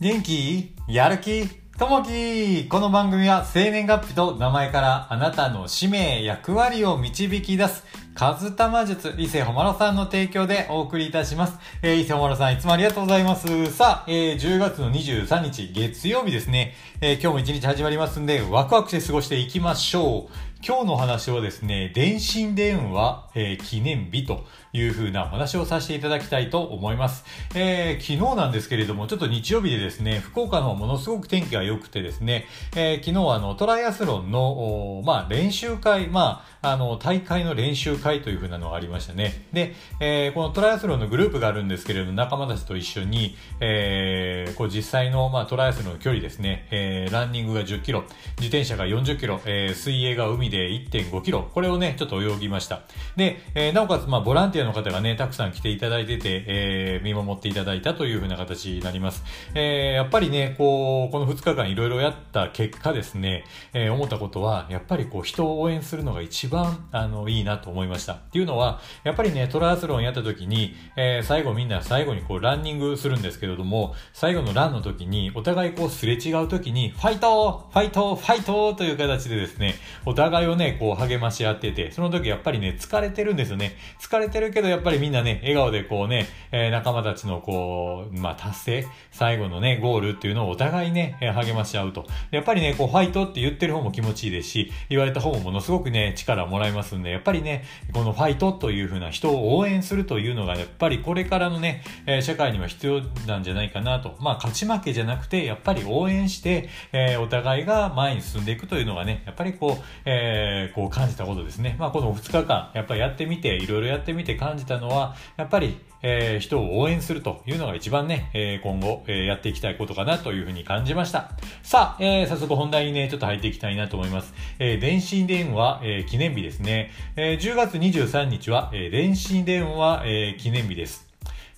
元気？やる気？ともき？この番組は生年月日と名前からあなたの使命、役割を導き出す、カズタマ術、伊勢ほまろさんの提供でお送りいたします。えー、伊勢ほまろさんいつもありがとうございます。さあ、えー、10月の23日月曜日ですね、えー、今日も一日始まりますんで、ワクワクして過ごしていきましょう。今日の話はですね、電信電話、えー、記念日という風なお話をさせていただきたいと思います。えー、昨日なんですけれども、ちょっと日曜日でですね、福岡の方ものすごく天気が良くてですね、えー、昨日あの、トライアスロンの、まあ、練習会、まあ、あの、大会の練習会という風なのがありましたね。で、えー、このトライアスロンのグループがあるんですけれども、仲間たちと一緒に、えー、こう実際の、まあ、トライアスロンの距離ですね、えー、ランニングが10キロ、自転車が40キロ、えー、水泳が海でで1.5キロ、これをね、ちょっと泳ぎました。で、えー、なおかつ、まあ、ボランティアの方がね、たくさん来ていただいてて、えー、見守っていただいたというふうな形になります。えー、やっぱりね、こう、この2日間いろいろやった結果ですね、えー、思ったことは、やっぱりこう、人を応援するのが一番、あの、いいなと思いました。っていうのは、やっぱりね、トライアスロンやった時に、えー、最後みんな最後にこう、ランニングするんですけれども、最後のランの時に、お互いこう、すれ違う時に、ファイトファイトファイトという形でですね、お互いをね、こう励まし合ってて、その時やっぱりね、疲れてるんですよね。疲れてるけど、やっぱりみんなね、笑顔でこうね、えー、仲間たちのこう、まあ、達成、最後のね、ゴールっていうのをお互いね、えー、励まし合うと。やっぱりね、こう、ファイトって言ってる方も気持ちいいですし、言われた方もものすごくね、力をもらいますんで、やっぱりね、このファイトという風な人を応援するというのが、やっぱりこれからのね、えー、社会には必要なんじゃないかなと。まあ、勝ち負けじゃなくて、やっぱり応援して、え、お互いが前に進んでいくというのがね、やっぱりこう、えー、こう感じたことですね。まあ、この2日間、やっぱりやってみて、いろいろやってみて感じたのは、やっぱり、えー、人を応援するというのが一番ね、えー、今後、えー、やっていきたいことかなというふうに感じました。さあ、えー、早速本題にね、ちょっと入っていきたいなと思います。えー、電信電話、えー、記念日ですね。えー、10月23日は、えー、電信電話、えー、記念日です。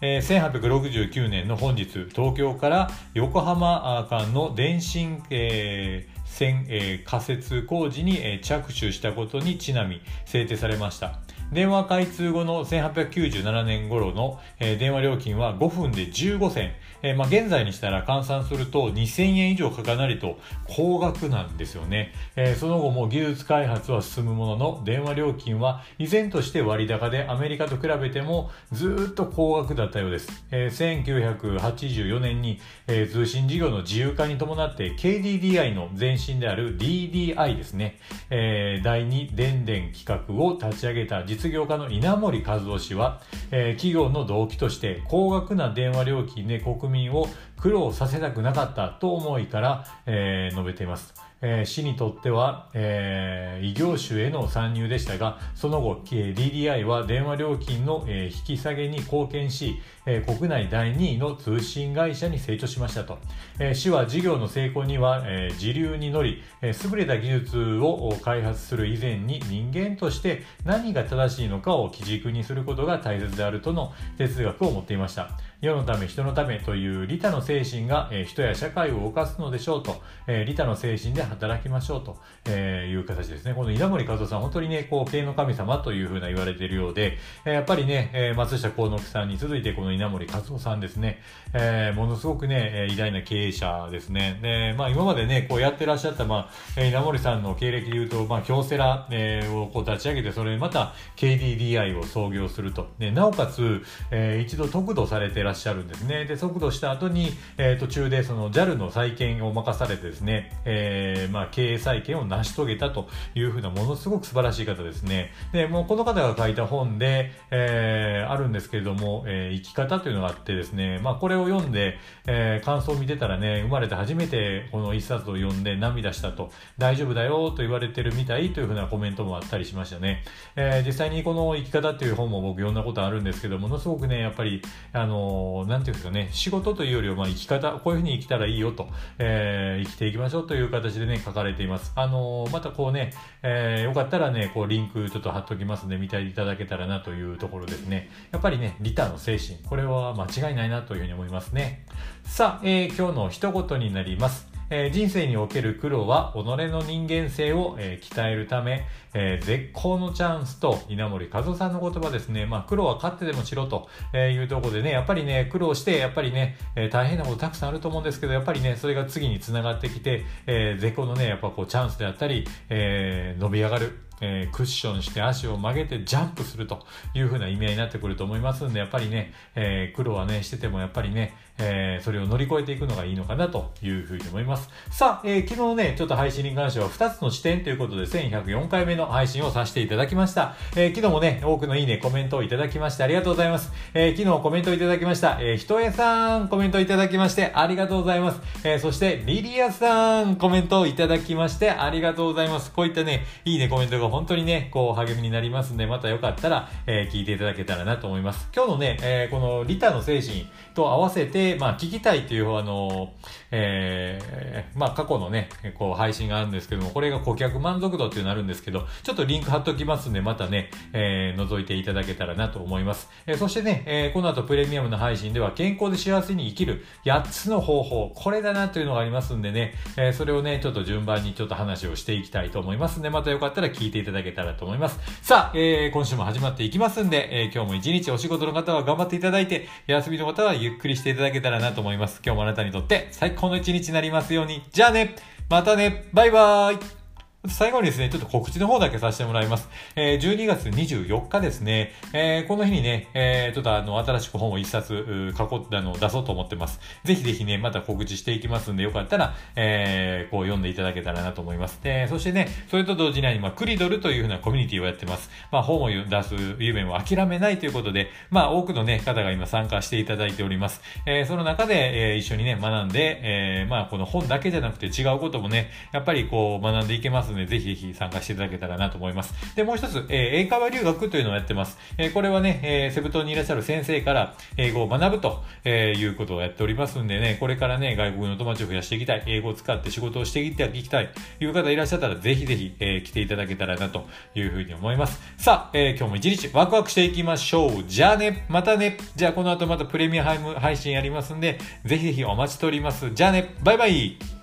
えー、1869年の本日、東京から横浜間の電信、えー線、えー、仮設工事に、え、着手したことにちなみ制定されました。電話開通後の1897年頃の、電話料金は5分で15銭。えー、まあ、現在にしたら換算すると2000円以上かかなりと高額なんですよね。えー、その後も技術開発は進むものの、電話料金は依然として割高でアメリカと比べてもずっと高額だったようです。え1984年に、え通信事業の自由化に伴って KDDI の前身である DDI ですね、え第2電電企画を立ち上げた実業家の稲森和夫氏は、えー、企業の動機として高額な電話料金で国民を苦労させたくなかったと思いから、えー、述べています。えー、市にとっては、えー、異業種への参入でしたが、その後、DDI は電話料金の、えー、引き下げに貢献し、えー、国内第2位の通信会社に成長しましたと。えー、市は事業の成功には、えー、自流に乗り、えー、優れた技術を開発する以前に人間として何が正しいのかを基軸にすることが大切であるとの哲学を持っていました。世のため人のためという利他の精神が、えー、人や社会を動かすのでしょうと、えー、利他の精神で働きましょうと、えー、いう形ですね。この稲森和夫さん、本当にね、こう、経の神様というふうな言われているようで、えー、やっぱりね、えー、松下幸之さんに続いてこの稲森和夫さんですね、えー、ものすごくね、偉大な経営者ですね。で、まあ今までね、こうやってらっしゃった、まあ、稲森さんの経歴で言うと、まあ、京セラ、えー、をこう立ち上げて、それまた KDDI を創業すると。で、なおかつ、えー、一度得度されてらっしゃるんですね。で、速度した後に、えー、途中でその JAL の再建を任されてですね、えー、まあ、経営再建を成し遂げたというふうなものすごく素晴らしい方ですね。で、もうこの方が書いた本で、えー、あるんですけれども、えー、生き方というのがあってですね、まあ、これを読んで、えー、感想を見てたらね、生まれて初めてこの一冊を読んで涙したと、大丈夫だよと言われてるみたいというふうなコメントもあったりしましたね。えー、実際にこの生き方っていう本も僕読んだことあるんですけど、ものすごくね、やっぱり、あのー、なんていうんですかね、仕事というよりは、まあ、生き方、こういうふうに生きたらいいよと、えー、生きていきましょうという形でね、書かれています。あのー、またこうね、えー、よかったらね、こう、リンクちょっと貼っときますんで、見ていただけたらなというところですね。やっぱりね、リターの精神、これは間違いないなというふうに思いますね。さあ、えー、今日の一言になります。えー、人生における苦労は己の人間性を、えー、鍛えるため、えー、絶好のチャンスと稲森和夫さんの言葉ですね。まあ、苦労は勝ってでもしろというところでね、やっぱりね、苦労して、やっぱりね、えー、大変なことたくさんあると思うんですけど、やっぱりね、それが次につながってきて、えー、絶好のね、やっぱこうチャンスであったり、えー、伸び上がる、えー、クッションして足を曲げてジャンプするという風な意味合いになってくると思いますんで、やっぱりね、えー、苦労はね、しててもやっぱりね、えー、それを乗り越えていくのがいいのかなという風に思います。さあ、えー、昨日ね、ちょっと配信に関しては2つの視点ということで1104回目の配信をさせていただきました。えー、昨日もね、多くのいいね、コメントをいただきましてありがとうございます。えー、昨日コメントをいただきました。えー、ひとえさん、コメントいただきましてありがとうございます。えー、そして、リリアさん、コメントをいただきましてありがとうございます。こういったね、いいね、コメントが本当にね、こう、励みになりますんで、またよかったら、えー、聞いていただけたらなと思います。今日のね、えー、このリタの精神と合わせて、でまあ、聞きたいっていう、あの、えー、まあ、過去のね、こう、配信があるんですけども、これが顧客満足度っていうのあるんですけど、ちょっとリンク貼っときますんで、またね、えー、覗いていただけたらなと思います。えー、そしてね、えー、この後プレミアムの配信では、健康で幸せに生きる8つの方法、これだなというのがありますんでね、えー、それをね、ちょっと順番にちょっと話をしていきたいと思いますんで、またよかったら聞いていただけたらと思います。さあ、えー、今週も始まっていきますんで、えー、今日も一日お仕事の方は頑張っていただいて、休みの方はゆっくりしていただけけたらなと思います。今日もあなたにとって最高の一日になりますように。じゃあねまたねバイバーイ最後にですね、ちょっと告知の方だけさせてもらいます。えー、12月24日ですね、えー、この日にね、えー、ちょっとあの、新しく本を一冊、書こあの、出そうと思ってます。ぜひぜひね、また告知していきますんで、よかったら、えー、こう読んでいただけたらなと思います。で、そしてね、それと同時に、まあ、クリドルというふうなコミュニティをやってます。まあ、本を出す夢を諦めないということで、まあ、多くのね、方が今参加していただいております。えー、その中で、えー、一緒にね、学んで、えー、まあ、この本だけじゃなくて違うこともね、やっぱりこう、学んでいけますので、ぜひぜひ参加していただけたらなと思います。で、もう一つ、えー、英会話留学というのをやってます。えー、これはね、えー、セブ島にいらっしゃる先生から英語を学ぶと、えー、いうことをやっておりますんでね、これからね、外国の友達を増やしていきたい、英語を使って仕事をしていきたいという方いらっしゃったら、ぜひぜひ、えー、来ていただけたらなというふうに思います。さあ、えー、今日も一日ワクワクしていきましょう。じゃあね、またね。じゃあこの後またプレミアム配信やりますんで、ぜひぜひお待ちしております。じゃあね、バイバイ